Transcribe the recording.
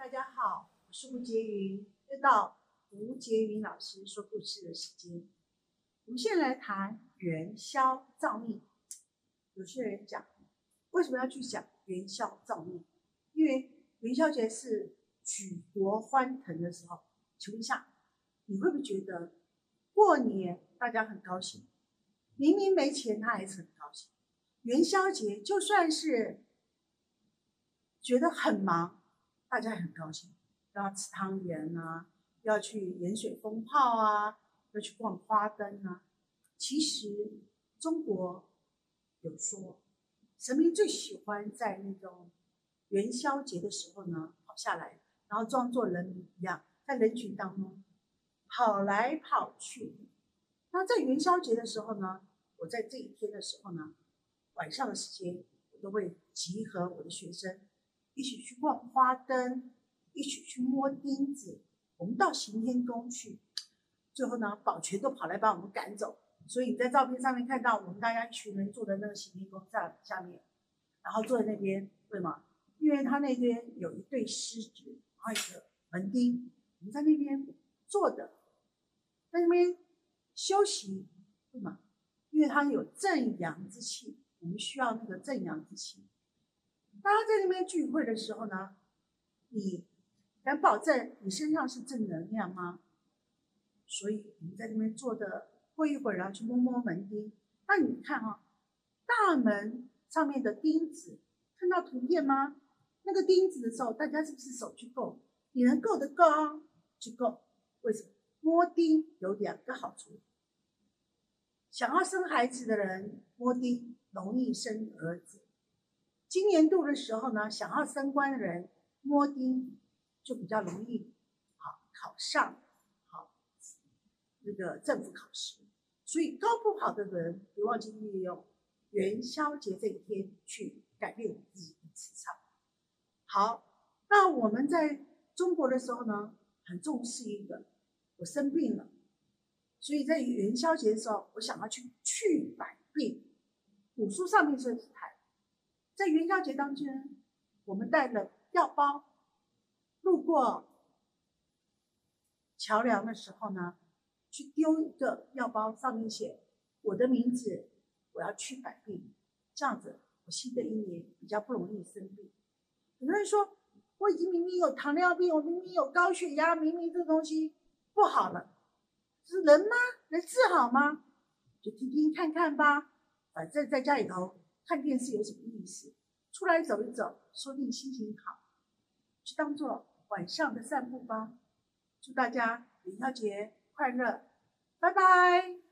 大家好，我是吴洁云，又到吴洁云老师说故事的时间。我们现在来谈元宵造命。有些人讲，为什么要去讲元宵造命？因为元宵节是举国欢腾的时候。请问一下，你会不会觉得过年大家很高兴？明明没钱，他还是很高兴。元宵节就算是觉得很忙，大家很高兴，要吃汤圆啊，要去盐水风炮啊，要去逛花灯啊。其实中国有说，神明最喜欢在那种元宵节的时候呢，跑下来，然后装作人民一样。在人群当中跑来跑去，那在元宵节的时候呢，我在这一天的时候呢，晚上的时间，我都会集合我的学生一起去逛花灯，一起去摸钉子，我们到行天宫去。最后呢，保全都跑来把我们赶走，所以你在照片上面看到我们大家一群人坐在那个行天宫下下面，然后坐在那边，为什么？因为他那边有一对狮子，还有一个门钉。我们在那边坐着，在那边休息，对吗？因为他有正阳之气，我们需要那个正阳之气。大家在那边聚会的时候呢，你敢保证你身上是正能量吗？所以我们在那边坐的，过一会儿然后去摸摸门钉。那你看啊，大门上面的钉子，看到图片吗？那个钉子的时候，大家是不是手去够？你能够得高？去够，为什么摸钉有两个好处？想要生孩子的人摸钉容易生儿子。今年度的时候呢，想要升官的人摸丁就比较容易好考上好那个政府考试。所以高不好的人，别忘记利用元宵节这一天去改变自己的磁场。好，那我们在中国的时候呢？很重视一个，我生病了，所以在元宵节的时候，我想要去去百病。古书上面是谈，在元宵节当天，我们带了药包，路过桥梁的时候呢，去丢一个药包，上面写我的名字，我要去百病，这样子我新的一年比较不容易生病。很多人说。我已经明明有糖尿病，我明明有高血压，明明这东西不好了，是人吗？能治好吗？就听听看看吧。反正在家里头看电视有什么意思？出来走一走，说不定心情好，就当做晚上的散步吧。祝大家元宵节快乐，拜拜。